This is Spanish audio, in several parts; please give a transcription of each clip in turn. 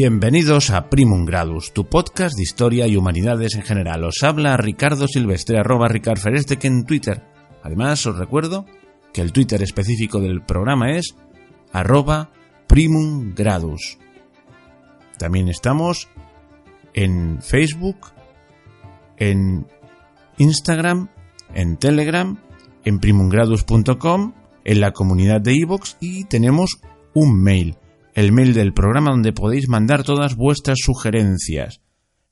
Bienvenidos a Primum Gradus, tu podcast de historia y humanidades en general. Os habla Ricardo Silvestre, arroba que en Twitter. Además, os recuerdo que el Twitter específico del programa es arroba Primum Gradus. También estamos en Facebook, en Instagram, en Telegram, en primumgradus.com, en la comunidad de iVoox y tenemos un mail el mail del programa donde podéis mandar todas vuestras sugerencias,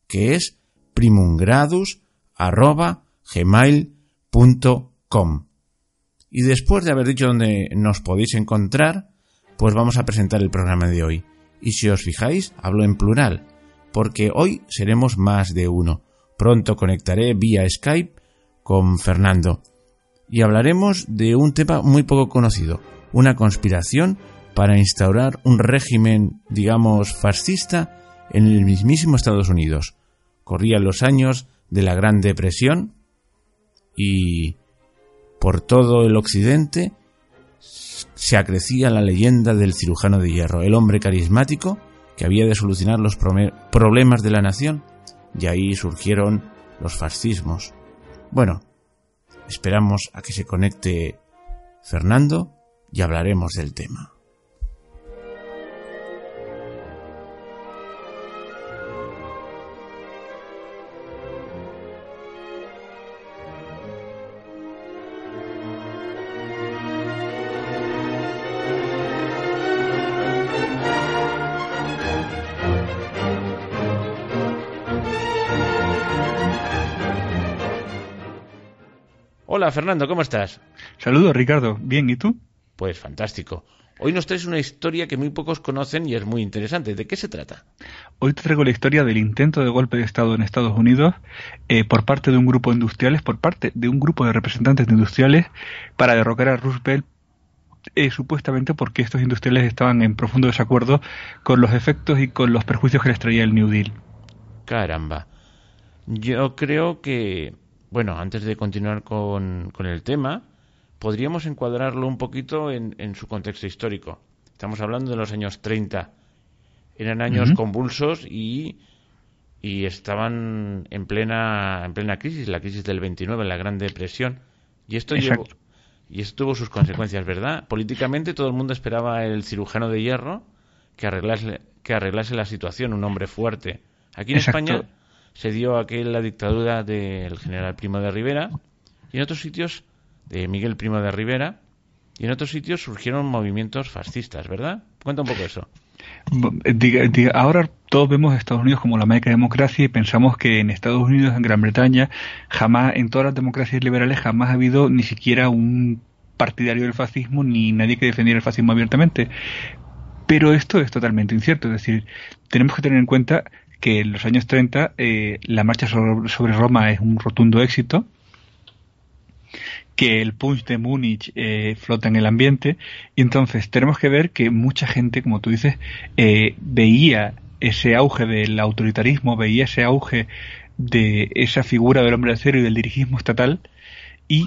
que es primungradus.gmail.com. Y después de haber dicho dónde nos podéis encontrar, pues vamos a presentar el programa de hoy. Y si os fijáis, hablo en plural, porque hoy seremos más de uno. Pronto conectaré vía Skype con Fernando y hablaremos de un tema muy poco conocido, una conspiración para instaurar un régimen, digamos, fascista en el mismísimo Estados Unidos. Corrían los años de la Gran Depresión y por todo el occidente se acrecía la leyenda del cirujano de hierro, el hombre carismático que había de solucionar los problemas de la nación, y ahí surgieron los fascismos. Bueno, esperamos a que se conecte Fernando y hablaremos del tema. Fernando, ¿cómo estás? Saludos Ricardo, bien, ¿y tú? Pues fantástico. Hoy nos traes una historia que muy pocos conocen y es muy interesante. ¿De qué se trata? Hoy te traigo la historia del intento de golpe de Estado en Estados Unidos eh, por parte de un grupo de industriales, por parte de un grupo de representantes de industriales para derrocar a Roosevelt eh, supuestamente porque estos industriales estaban en profundo desacuerdo con los efectos y con los perjuicios que les traía el New Deal. Caramba. Yo creo que bueno, antes de continuar con, el tema, podríamos encuadrarlo un poquito en, su contexto histórico. Estamos hablando de los años 30. Eran años convulsos y, y estaban en plena, en plena crisis, la crisis del 29, la Gran Depresión. Y esto, y esto tuvo sus consecuencias, ¿verdad? Políticamente todo el mundo esperaba el cirujano de hierro que arreglase, que arreglase la situación, un hombre fuerte. Aquí en España se dio aquella la dictadura del general Primo de Rivera y en otros sitios de Miguel Primo de Rivera y en otros sitios surgieron movimientos fascistas, ¿verdad? Cuenta un poco eso. ahora todos vemos a Estados Unidos como la meca democracia y pensamos que en Estados Unidos, en Gran Bretaña, jamás, en todas las democracias liberales, jamás ha habido ni siquiera un partidario del fascismo ni nadie que defendiera el fascismo abiertamente. Pero esto es totalmente incierto, es decir, tenemos que tener en cuenta que en los años 30 eh, la marcha sobre, Roma es un rotundo éxito, que el punch de Múnich eh, flota en el ambiente, y entonces tenemos que ver que mucha gente, como tú dices, eh, veía ese auge del autoritarismo, veía ese auge de esa figura del hombre de acero y del dirigismo estatal, y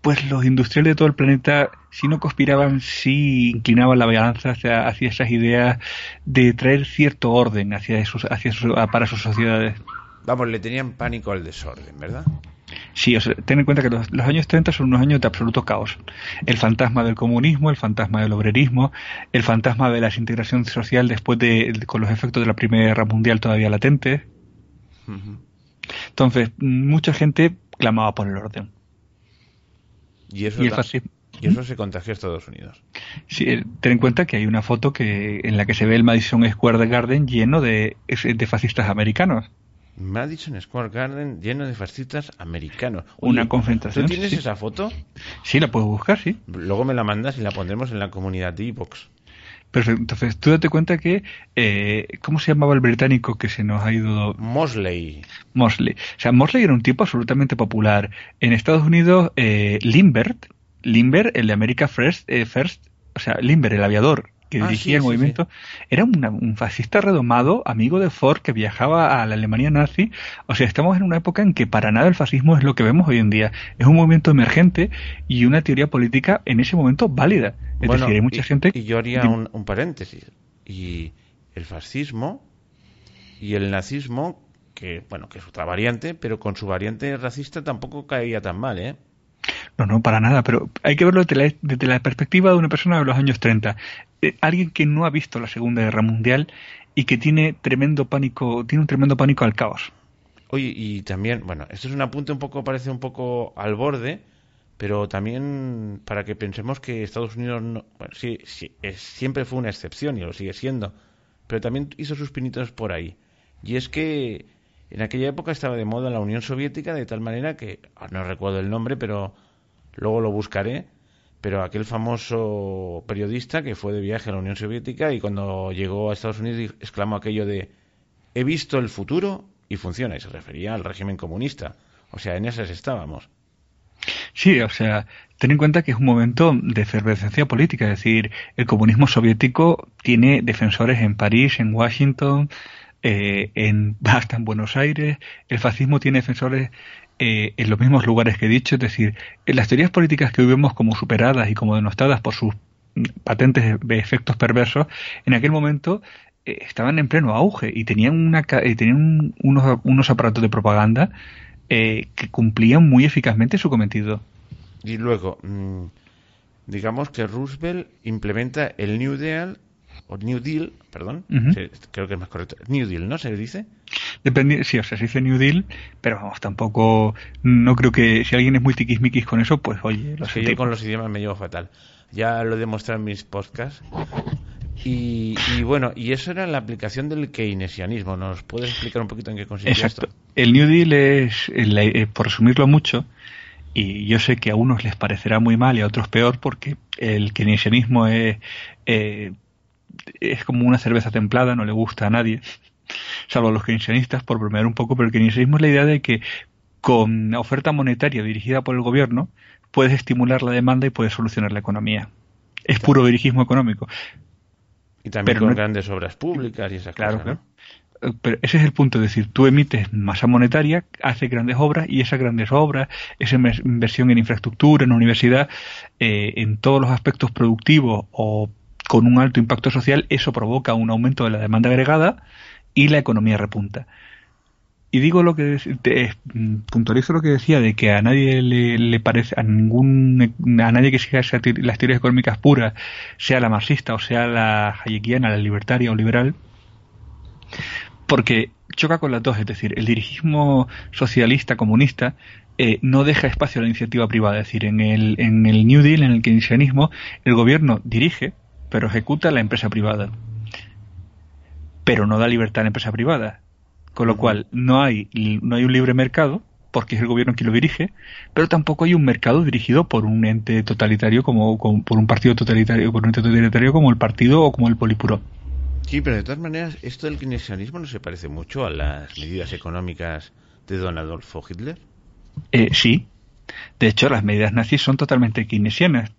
pues los industriales de todo el planeta, si no conspiraban, sí inclinaban la balanza hacia, hacia esas ideas de traer cierto orden hacia esos, hacia para sus sociedades. Vamos, le tenían pánico al desorden, ¿verdad? Sí, o sea, ten en cuenta que los, años 30 son unos años de absoluto caos. El fantasma del comunismo, el fantasma del obrerismo, el fantasma de la desintegración social después de, con los efectos de la Primera Guerra Mundial todavía latentes. Entonces, mucha gente clamaba por el orden. Y eso, y eso se contagió a Estados Unidos. Sí, eh, ten en cuenta que hay una foto que en la que se ve el Madison Square Garden lleno de, de fascistas americanos. Madison Square Garden lleno de fascistas americanos. una. ¿Tú tienes esa foto? Sí, la puedo buscar, sí. Luego me la mandas y la pondremos en la comunidad de Evox. Perfecto. Entonces, tú date cuenta que, eh, ¿cómo se llamaba el británico que se nos ha ido? Mosley. Mosley. O sea, Mosley era un tipo absolutamente popular. En Estados Unidos, eh, Limbert, Limber, el de America First, eh, First, o sea, Limber, el aviador, que ah, dirigía el movimiento, era un fascista redomado, amigo de Ford, que viajaba a la Alemania nazi. O sea, estamos en una época en que para nada el fascismo es lo que vemos hoy en día. Es un movimiento emergente y una teoría política en ese momento válida. Es decir, hay mucha gente... Y yo haría un, paréntesis. Y el fascismo y el nazismo, que bueno, que es otra variante, pero con su variante racista tampoco caía tan mal, ¿eh? No, no, para nada, pero hay que verlo desde la, perspectiva de una persona de los años 30. Eh, alguien que no ha visto la Segunda Guerra Mundial y que tiene tremendo pánico, tiene un tremendo pánico al caos. Oye, y también, bueno, esto es un apunte un poco, parece un poco al borde, pero también para que pensemos que Estados Unidos, bueno, sí, sí siempre fue una excepción y lo sigue siendo, pero también hizo sus pinitos por ahí. Y es que en aquella época estaba de moda la Unión Soviética de tal manera que, ah, no recuerdo el nombre, pero luego lo buscaré, pero aquel famoso periodista que fue de viaje a la Unión Soviética y cuando llegó a Estados Unidos exclamó aquello de he visto el futuro y funciona, y se refería al régimen comunista. O sea, en esas estábamos. Sí, o sea, ten en cuenta que es un momento de efervescencia política, es decir, el comunismo soviético tiene defensores en París, en Washington, eh, en, hasta en Buenos Aires, el fascismo tiene defensores eh, en los mismos lugares que he dicho, es decir, en las teorías políticas que vemos como superadas y como denostadas por sus patentes efectos perversos, en aquel momento eh, estaban en pleno auge y tenían, una, tenían unos, unos aparatos de propaganda eh, que cumplían muy eficazmente su cometido. Y luego, mm, digamos que Roosevelt implementa el New Deal, o New Deal, perdón, creo que es más correcto, New Deal, ¿no se le dice? Depende, sí, o sea, se dice New Deal, pero vamos, tampoco, no creo que si alguien es muy tiquismiquis con eso, pues oye, lo sé. Yo con los idiomas me llevo fatal. Ya lo he demostrado en mis podcasts. Y, bueno, y eso era la aplicación del keynesianismo. ¿Nos puedes explicar un poquito en qué consiste esto? El New Deal es, eh, por resumirlo mucho, y yo sé que a unos les parecerá muy mal y a otros peor, porque el keynesianismo es, eh, es como una cerveza templada, no le gusta a nadie, salvo a los keynesianistas, por bromear un poco, pero el keynesianismo es la idea de que con oferta monetaria dirigida por el gobierno puedes estimular la demanda y puedes solucionar la economía. Es puro dirigismo económico. Y también con grandes obras públicas y esas cosas. Claro. Eh, pero ese es el punto, es decir, tú emites masa monetaria, haces grandes obras y esas grandes obras, esa inversión en infraestructura, en universidad, eh, en todos los aspectos productivos o con un alto impacto social, eso provoca un aumento de la demanda agregada y la economía repunta. Y digo lo que mm, puntualizo lo que decía de que a nadie le, parece a ningún a nadie que siga las teorías económicas puras, sea la marxista o sea la hayekiana, la libertaria o liberal, porque choca con las dos, es decir, el dirigismo socialista comunista eh, no deja espacio a la iniciativa privada, es decir, en el, en el New Deal, en el keynesianismo, el gobierno dirige, pero ejecuta la empresa privada, pero no da libertad a la empresa privada con lo cual no hay, no hay un libre mercado, porque es el gobierno quien lo dirige, pero tampoco hay un mercado dirigido por un ente totalitario como, por un partido totalitario, por un ente totalitario como el partido o como el Polipuro. Sí, pero de todas maneras, esto del keynesianismo no se parece mucho a las medidas económicas de don Adolfo Hitler. Eh, sí, de hecho las medidas nazis son totalmente keynesianas.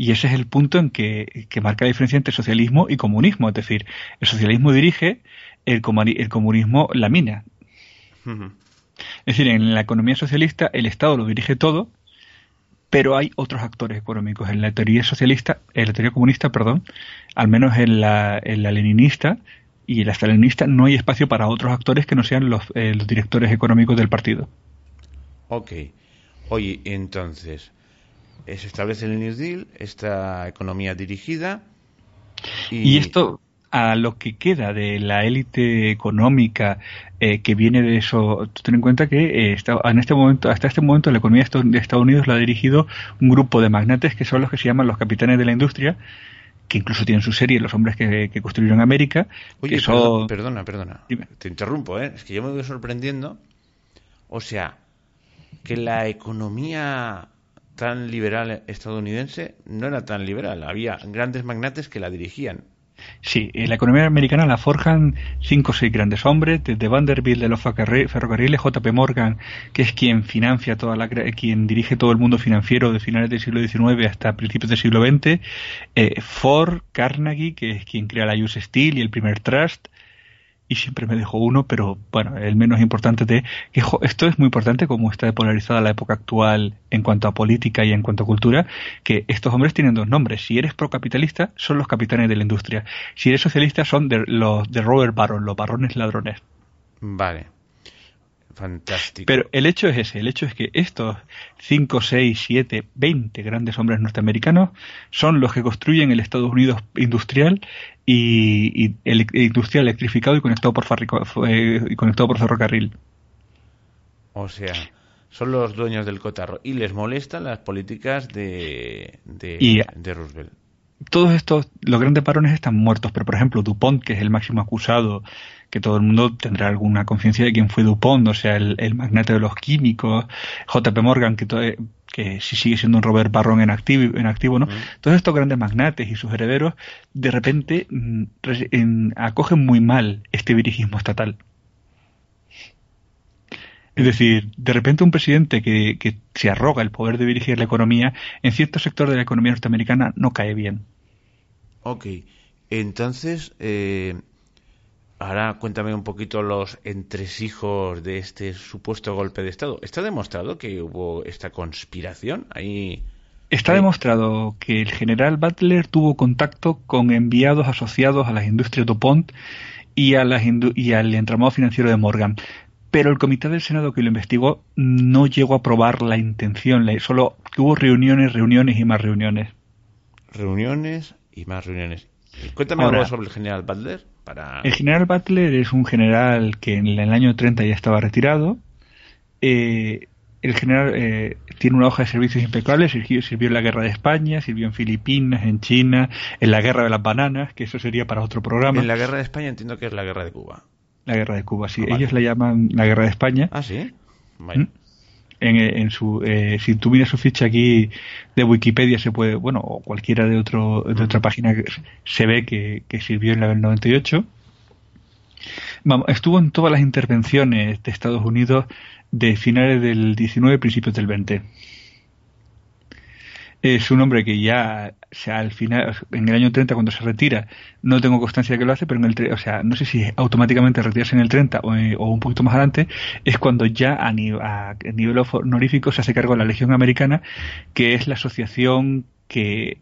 Y ese es el punto en que, que marca la diferencia entre socialismo y comunismo. Es decir, el socialismo dirige el, comunismo la mina. Es decir, en la economía socialista el Estado lo dirige todo, pero hay otros actores económicos. En la teoría socialista, en la teoría comunista, perdón, al menos en la, en la leninista y en la stalinista no hay espacio para otros actores que no sean los, eh, los directores económicos del partido. Ok. Oye, entonces, se establece el New Deal, esta economía dirigida. y esto, a lo que queda de la élite económica eh, que viene de eso, ten en cuenta que eh, en este momento, hasta este momento la economía de Estados Unidos la ha dirigido un grupo de magnates que son los que se llaman los capitanes de la industria, que incluso tienen su serie Los hombres que, construyeron América. Oye, perdona, perdona, te interrumpo, ¿eh? es que yo me voy sorprendiendo. O sea, que la economía tan liberal estadounidense no era tan liberal. Había grandes magnates que la dirigían. Sí, la economía americana la forjan cinco o seis grandes hombres, desde Vanderbilt de los ferrocarriles, JP Morgan, que es quien financia toda la, quien dirige todo el mundo financiero de finales del siglo XIX hasta principios del siglo XX, eh, Ford, Carnegie, que es quien crea la US Steel y el primer trust, y siempre me dejo uno, pero bueno, el menos importante de que esto es muy importante como está polarizada la época actual en cuanto a política y en cuanto a cultura, que estos hombres tienen dos nombres. Si eres procapitalista, son los capitanes de la industria. Si eres socialista, son de, los de Robert Baron, los barones ladrones. Vale. Fantástico. Pero el hecho es ese, el hecho es que estos 5, 6, 7, 20 grandes hombres norteamericanos son los que construyen el Estados Unidos industrial y, el industrial electrificado y conectado por, eh, y conectado por ferrocarril. O sea, son los dueños del cotarro y les molestan las políticas de, de, de Roosevelt todos estos, los grandes varones están muertos, pero por ejemplo DuPont, que es el máximo acusado, que todo el mundo tendrá alguna conciencia de quién fue DuPont, o sea, el, magnate de los químicos, JP Morgan, que, que sí sigue siendo un Robert Barron en activo, en activo ¿no? Todos estos grandes magnates y sus herederos, de repente mm, acogen muy mal este dirigismo estatal. Es decir, de repente un presidente que, que, se arroga el poder de dirigir la economía, en cierto sector de la economía norteamericana no cae bien. Ok, entonces, eh, ahora cuéntame un poquito los entresijos de este supuesto golpe de Estado. ¿Está demostrado que hubo esta conspiración ahí? Está demostrado que el general Butler tuvo contacto con enviados asociados a las industrias DuPont y, a las y al entramado financiero de Morgan. Pero el comité del Senado que lo investigó no llegó a aprobar la intención, solo hubo reuniones, reuniones y más reuniones. Reuniones y más reuniones. Cuéntame algo sobre el general Butler. Para... El general Butler es un general que en el año 30 ya estaba retirado. Eh, el general eh, tiene una hoja de servicios impecable, sirvió, sirvió, en la guerra de España, sirvió en Filipinas, en China, en la guerra de las bananas, que eso sería para otro programa. En la guerra de España entiendo que es la guerra de Cuba. La guerra de Cuba, sí. Ah, Ellos la llaman la guerra de España. Ah, sí. ¿Mm? En, su, eh, si tú miras su ficha aquí de Wikipedia se puede, bueno, o cualquiera de, otro, de otra página se ve que, sirvió en la del 98. Vamos, estuvo en todas las intervenciones de Estados Unidos de finales del 19 principios del 20 es un hombre que ya, o sea, al final, en el año 30 cuando se retira, no tengo constancia de que lo hace, pero en el, o sea, no sé si automáticamente retirarse en el 30 eh, o, un poquito más adelante, es cuando ya a, nivel honorífico se hace cargo de la Legión Americana, que es la asociación que,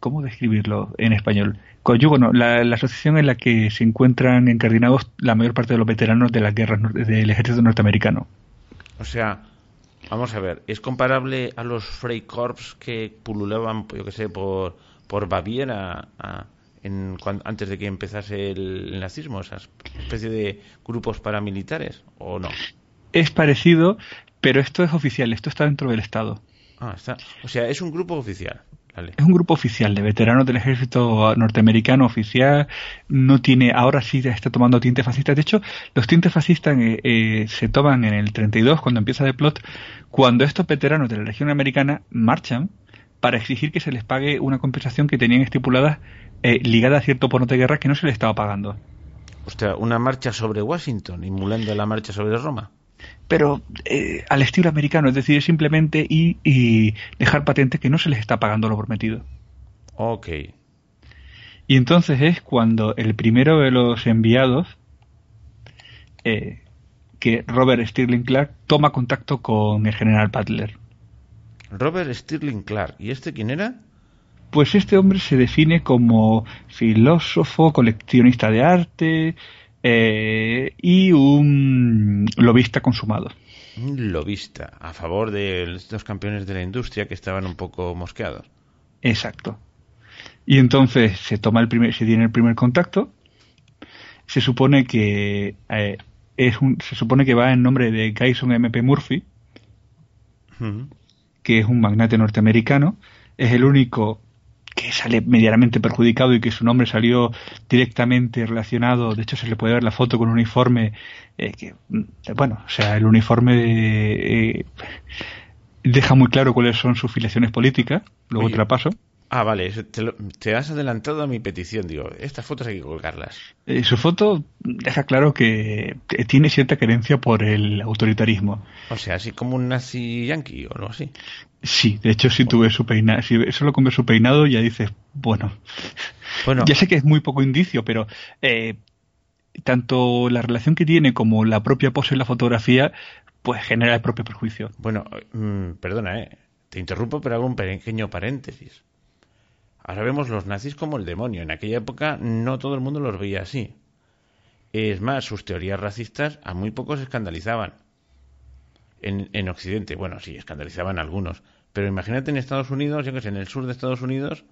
¿cómo describirlo en español? Bueno, la, la, asociación en la que se encuentran encardinados la mayor parte de los veteranos de las guerras del ejército norteamericano. O sea, Vamos a ver, ¿es comparable a los Freikorps que pululaban, yo que sé, por, por Baviera en, antes de que empezase el, nazismo, esas especie de grupos paramilitares, o no? Es parecido, pero esto es oficial, esto está dentro del Estado. Ah, está. O sea, es un grupo oficial. Es un grupo oficial de veteranos del ejército norteamericano oficial. No tiene, ahora sí está tomando tintes fascistas. De hecho, los tintes fascistas eh, eh, se toman en el 32, cuando empieza The Plot, cuando estos veteranos de la región americana marchan para exigir que se les pague una compensación que tenían estipulada eh, ligada a cierto porno de guerra que no se les estaba pagando. sea, una marcha sobre Washington, emulando la marcha sobre Roma pero eh, al estilo americano, es decir, simplemente y, dejar patente que no se les está pagando lo prometido. Ok. Y entonces es cuando el primero de los enviados, eh, que Robert Stirling Clark, toma contacto con el general Butler. Robert Stirling Clark, ¿y este quién era? Pues este hombre se define como filósofo, coleccionista de arte, eh, y un lobista consumado. Un lobista, a favor de estos campeones de la industria que estaban un poco mosqueados. Exacto. Y entonces se toma el primer, se tiene el primer contacto. Se supone que eh, es un, se supone que va en nombre de Gyson MP Murphy, que es un magnate norteamericano. Es el único que sale medianamente perjudicado y que su nombre salió directamente relacionado, de hecho se le puede ver la foto con un uniforme eh, que, mm, bueno, o sea, el uniforme eh, deja muy claro cuáles son sus filiaciones políticas, luego te la paso. Ah, vale, te, has adelantado a mi petición, digo, estas fotos hay que colgarlas. Eh, su foto deja claro que tiene cierta creencia por el autoritarismo. O sea, así como un nazi yankee o algo así. Sí, de hecho, si tuve su peinado, si solo con ver su peinado ya dices, bueno, bueno, ya sé que es muy poco indicio, pero eh, tanto la relación que tiene como la propia pose en la fotografía, pues genera el propio perjuicio. Bueno, mm, perdona, ¿eh? te interrumpo, pero hago un pequeño paréntesis. Ahora vemos los nazis como el demonio. En aquella época no todo el mundo los veía así. Es más, sus teorías racistas a muy pocos escandalizaban. En, en Occidente, bueno, sí, escandalizaban a algunos. Pero imagínate en Estados Unidos, yo que sé, en el sur de Estados Unidos,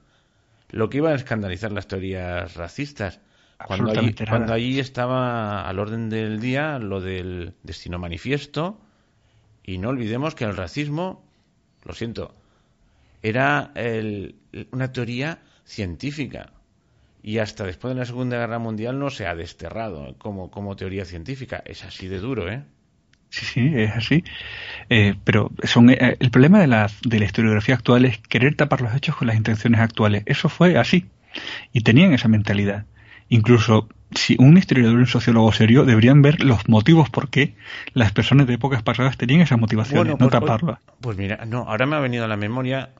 lo que iba a escandalizar las teorías racistas. Cuando allí, cuando allí estaba al orden del día lo del destino manifiesto, y no olvidemos que el racismo, lo siento, era una teoría científica y hasta después de la Segunda Guerra Mundial no se ha desterrado como, como teoría científica. Es así de duro, ¿eh? Sí, sí, es así. Eh, pero son, eh, el problema de la, de la historiografía actual es querer tapar los hechos con las intenciones actuales. Eso fue así. Y tenían esa mentalidad. Incluso si un historiador y un sociólogo serio deberían ver los motivos por qué las personas de épocas pasadas tenían esas motivaciones, no pues, pues, taparlas. Pues, mira, no, ahora me ha venido a la memoria.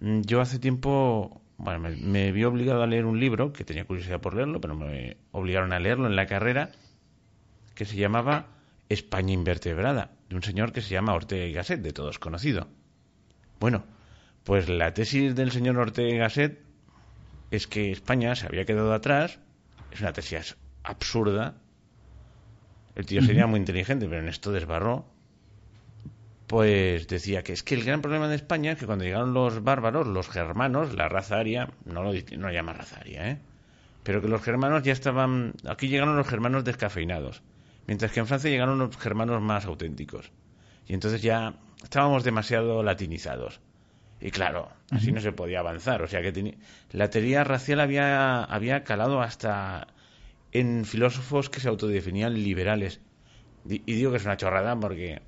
Mm, yo hace tiempo, bueno, me, me, vi obligado a leer un libro, que tenía curiosidad por leerlo, pero me obligaron a leerlo en la carrera, que se llamaba España invertebrada, de un señor que se llama Ortega y Gasset, de todos conocido. Bueno, pues la tesis del señor Ortega y Gasset es que España se había quedado atrás, es una tesis absurda. El tío sería muy inteligente, pero en esto desbarró. Pues decía que es que el gran problema de España es que cuando llegaron los bárbaros, los germanos, la raza aria, no lo, no llama raza aria, ¿eh? pero que los germanos ya estaban. Aquí llegaron los germanos descafeinados mientras que en Francia llegaron los germanos más auténticos. Y entonces ya estábamos demasiado latinizados. Y claro, así no se podía avanzar. O sea que la teoría racial había, había calado hasta en filósofos que se autodefinían liberales. Y, digo que es una chorrada porque,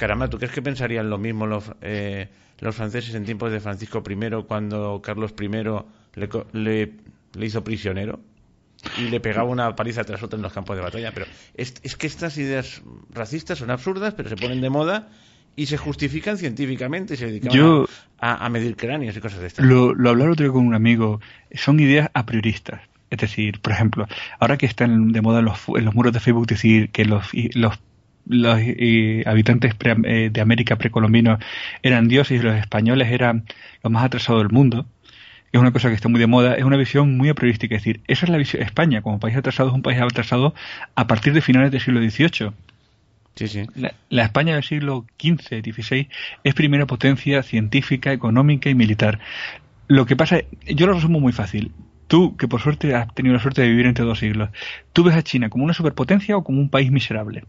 caramba, ¿tú crees que pensarían lo mismo los, eh, los franceses en tiempos de Francisco I cuando Carlos I le, le hizo prisionero? y le pegaba una paliza tras otra en los campos de batalla. Pero es, que estas ideas racistas son absurdas, pero se ponen de moda y se justifican científicamente y se dedican a, medir cráneos y cosas de estas. Lo, lo hablaba otro día con un amigo, son ideas a prioristas. Es decir, por ejemplo, ahora que están de moda en los, en los muros de Facebook decir que los, los los eh, habitantes eh, de América precolombinos eran dioses y los españoles eran los más atrasados del mundo, es una cosa que está muy de moda, es una visión muy apriorística. Es decir, esa es la visión. España, como país atrasado, es un país atrasado a partir de finales del siglo XVIII. Sí, sí. La, España del siglo XV, XVI, es primera potencia científica, económica y militar. Lo que pasa, yo lo resumo muy fácil. Tú, que por suerte has tenido la suerte de vivir entre dos siglos, ¿tú ves a China como una superpotencia o como un país miserable?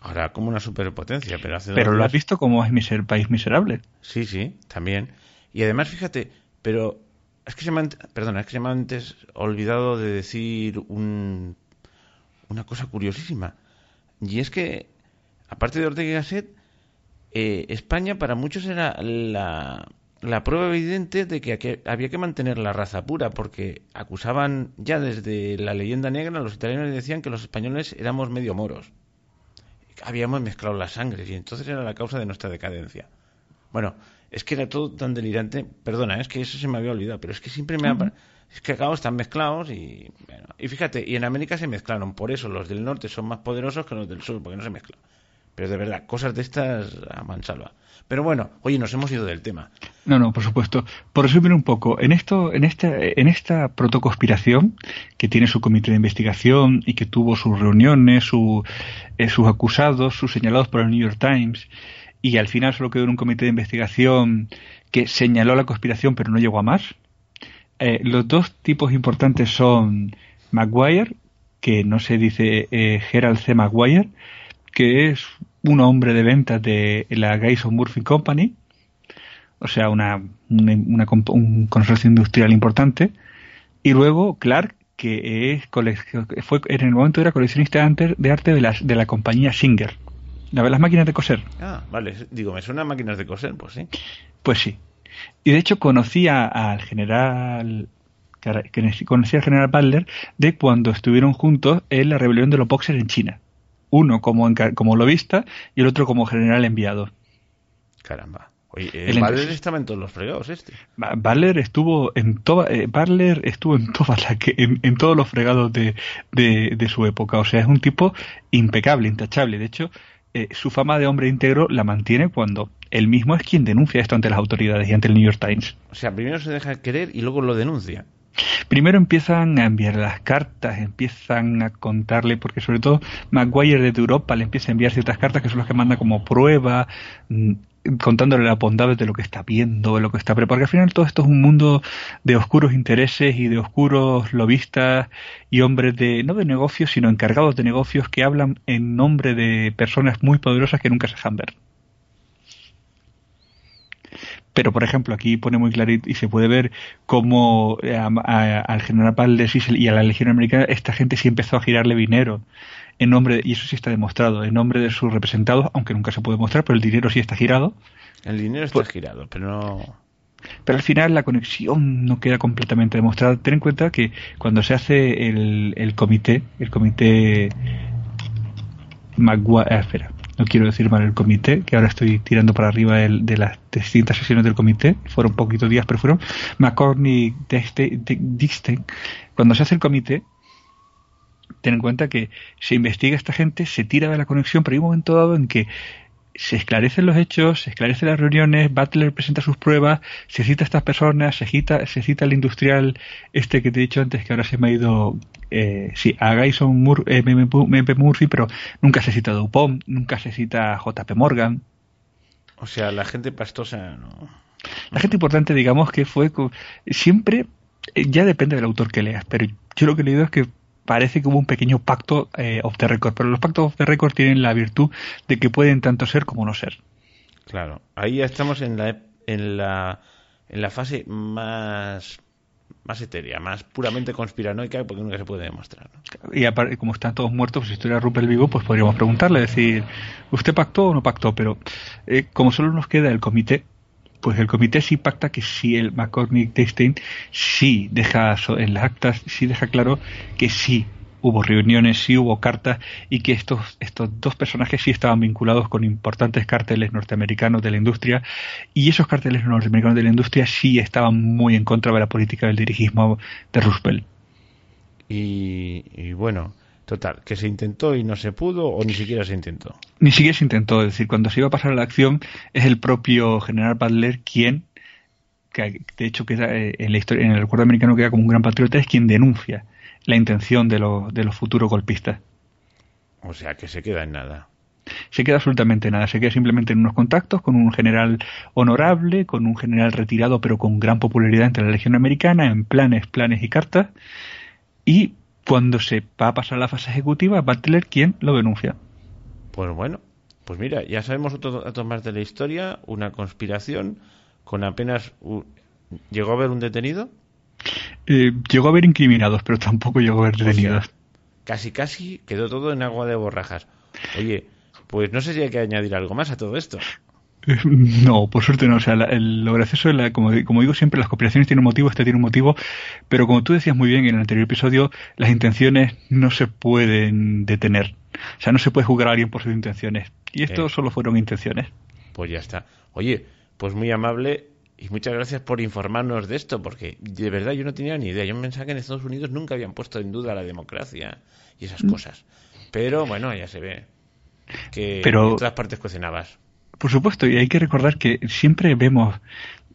Ahora como una superpotencia, pero hace Pero lo has visto como es un país miserable. Sí, sí, también. Y además, fíjate, pero es que se me, perdona, es que se me ha antes olvidado de decir un, una cosa curiosísima. Y es que, aparte de Ortega y Gasset, eh, España para muchos era la, la prueba evidente de que había que mantener la raza pura, porque acusaban ya desde la leyenda negra, los italianos decían que los españoles éramos medio moros. Habíamos mezclado las sangres y entonces era la causa de nuestra decadencia. Bueno, es que era todo tan delirante. Perdona, es que eso se me había olvidado, pero es que siempre me ha... Es que acá están mezclados y... y fíjate, y en América se mezclaron, por eso los del norte son más poderosos que los del sur, porque no se mezclan. Pero de verdad, cosas de estas a mansalva. Pero bueno, oye, nos hemos ido del tema. No, no, por supuesto. Por resumir un poco, en esto, en esta, en esta protoconspiración que tiene su comité de investigación y que tuvo sus reuniones, su, eh, sus acusados, sus señalados por el New York Times, y al final solo quedó en un comité de investigación que señaló la conspiración pero no llegó a más. Eh, los dos tipos importantes son Maguire, que no se dice eh, Gerald C. Maguire, que es un hombre de ventas de la Gayson Murphy Company, o sea, una, una, un consorcio industrial importante, y luego Clark, que es fue en el momento era coleccionista de arte de, las, de la compañía Singer. ¿La las máquinas de coser? Ah, vale. Digo, me suenan máquinas de coser, pues sí. Pues sí. Y de hecho conocía al general conocía al general Butler de cuando estuvieron juntos en la rebelión de los boxers en China. Uno como, como lobista y el otro como general enviado. Caramba. Oye, eh, estaba en todos los fregados este. Baller estuvo en toda, eh, estuvo en todas que, en, todos los fregados de, de, su época. O sea, es un tipo impecable, intachable. De hecho, eh, su fama de hombre íntegro la mantiene cuando él mismo es quien denuncia esto ante las autoridades y ante el New York Times. O sea, primero se deja querer y luego lo denuncia. Primero empiezan a enviar las cartas, empiezan a contarle, porque sobre todo Maguire de Europa le empieza a enviar ciertas cartas que son las que manda como prueba, mm, contándole las bondades de lo que está viendo, de lo que está preparando. Porque al final todo esto es un mundo de oscuros intereses y de oscuros lobistas y hombres de, no de negocios, sino encargados de negocios que hablan en nombre de personas muy poderosas que nunca se dejan ver. Pero, por ejemplo, aquí pone muy clarito y se puede ver cómo eh, al general Pal de Sissel y a la Legión Americana esta gente sí empezó a girarle dinero en nombre, y eso sí está demostrado, en nombre de sus representados, aunque nunca se puede mostrar, pero el dinero sí está girado. El dinero está pues girado, pero no... Pero al final la conexión no queda completamente demostrada. Ten en cuenta que cuando se hace el, el comité, el comité Maguire, eh, espera, no quiero decir mal el comité, que ahora estoy tirando para arriba el, de las distintas sesiones del comité, fueron poquitos días, pero fueron McCorney, Dixon, cuando se hace el comité, ten en cuenta que se investiga a esta gente, se tira de la conexión, pero hay un momento dado en que se esclarecen los hechos, se esclarecen las reuniones, Butler presenta sus pruebas, se cita a estas personas, se cita, se cita al industrial este que te he dicho antes, que ahora se me ha ido, eh, sí, a Gyson Mur eh, MP Murphy, pero nunca se cita a Dupont, nunca se cita a JP Morgan. O sea, la gente pastosa no... La gente importante, digamos, que fue siempre, eh, ya depende del autor que leas, pero yo lo que he leído es que parece que hubo un pequeño pacto eh, off the record, pero los pactos off the record tienen la virtud de que pueden tanto ser como no ser. Claro, ahí ya estamos en la en la en la fase más más etérea, más puramente conspiranoica, porque nunca se puede demostrar. Y aparte, como están todos muertos, pues si estuviera Rupert vivo, pues podríamos preguntarle, decir, ¿usted pactó o no pactó? Pero eh, como solo nos queda el comité, pues el comité sí pacta que sí el McCormick Stein sí deja en las actas sí deja claro que sí hubo reuniones, sí hubo cartas y que estos, estos dos personajes sí estaban vinculados con importantes carteles norteamericanos de la industria y esos carteles norteamericanos de la industria sí estaban muy en contra de la política del dirigismo de Roosevelt. y bueno, Total, que se intentó y no se pudo o ni siquiera se intentó. Ni siquiera se intentó, es decir, cuando se iba a pasar a la acción es el propio general Butler quien, que de hecho queda eh, en la historia, en el recuerdo americano queda como un gran patriota, es quien denuncia la intención de, de los futuros golpistas. O sea, que se queda en nada. Se queda absolutamente nada, se queda simplemente en unos contactos con un general honorable, con un general retirado pero con gran popularidad entre la Legión Americana, en planes, planes y cartas, y cuando se va a pasar a la fase ejecutiva, Butler quien lo denuncia. Pues bueno, pues mira, ya sabemos otros datos más de la historia, una conspiración con apenas... ¿Llegó a haber un detenido? Eh, llegó a haber incriminados, pero tampoco llegó a haber detenidos. casi, casi quedó todo en agua de borrajas. Oye, pues no sé si hay que añadir algo más a todo esto. No, por suerte no. O sea, lo gracioso, la, como, como, digo siempre, las conspiraciones tienen un motivo, este tiene un motivo, pero como tú decías muy bien en el anterior episodio, las intenciones no se pueden detener. O sea, no se puede juzgar a alguien por sus intenciones. Y esto eh. solo fueron intenciones. Pues ya está. Oye, pues muy amable y muchas gracias por informarnos de esto, porque de verdad yo no tenía ni idea. Yo pensaba que en Estados Unidos nunca habían puesto en duda la democracia y esas mm. cosas. Pero bueno, ya se ve que en todas partes cocinabas. Por supuesto, y hay que recordar que siempre vemos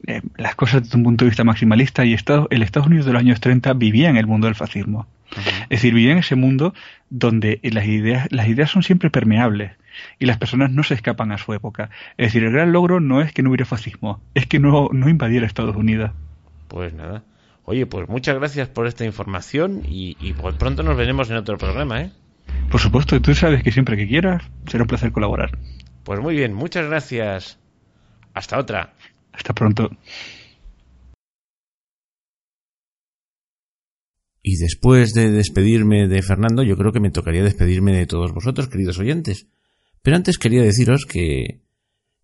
eh, las cosas desde un punto de vista maximalista y Estados, el Estados Unidos de los años 30 vivía en el mundo del fascismo. Es decir, vivía en ese mundo donde las ideas, las ideas son siempre permeables y las personas no se escapan a su época. Es decir, el gran logro no es que no hubiera fascismo, es que no, no invadiera Estados Unidos. Pues nada. Oye, pues muchas gracias por esta información y, y pues pronto nos veremos en otro programa, ¿eh? Por supuesto, tú sabes que siempre que quieras será un placer colaborar. Pues muy bien, muchas gracias. Hasta otra. Hasta pronto. Y después de despedirme de Fernando, yo creo que me tocaría despedirme de todos vosotros, queridos oyentes. Pero antes quería deciros que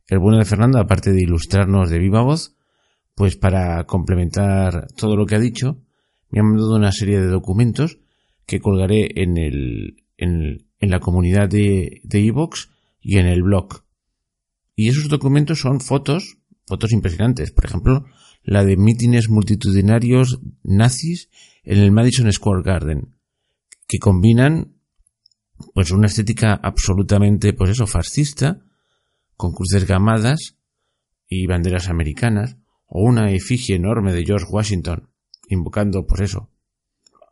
el bueno de Fernando, aparte de ilustrarnos de viva voz, pues para complementar todo lo que ha dicho, me ha mandado una serie de documentos que colgaré en el en, la comunidad de de y en el blog. Y esos documentos son fotos fotos impresionantes. Por ejemplo, la de mítines multitudinarios nazis en el Madison Square Garden, que combinan pues una estética absolutamente, pues eso, fascista, con cruces gamadas y banderas americanas, o una efigie enorme de George Washington, invocando, pues eso,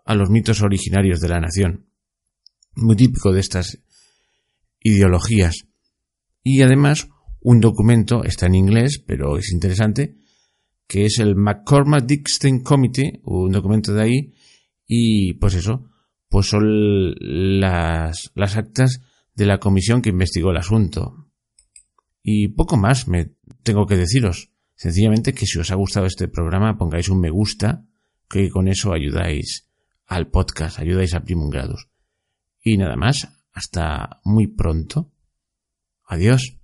a los mitos originarios de la nación. Muy típico de estas ideologías. Y además, un documento, está en inglés, pero es interesante, que es el McCormack Dixon Committee, un documento de ahí, y pues eso, pues son las, las actas de la comisión que investigó el asunto. Y poco más me tengo que deciros. Sencillamente que si os ha gustado este programa pongáis un me gusta, que con eso ayudáis al podcast, ayudáis a Primum Gradus. Y nada más, hasta muy pronto. Adiós.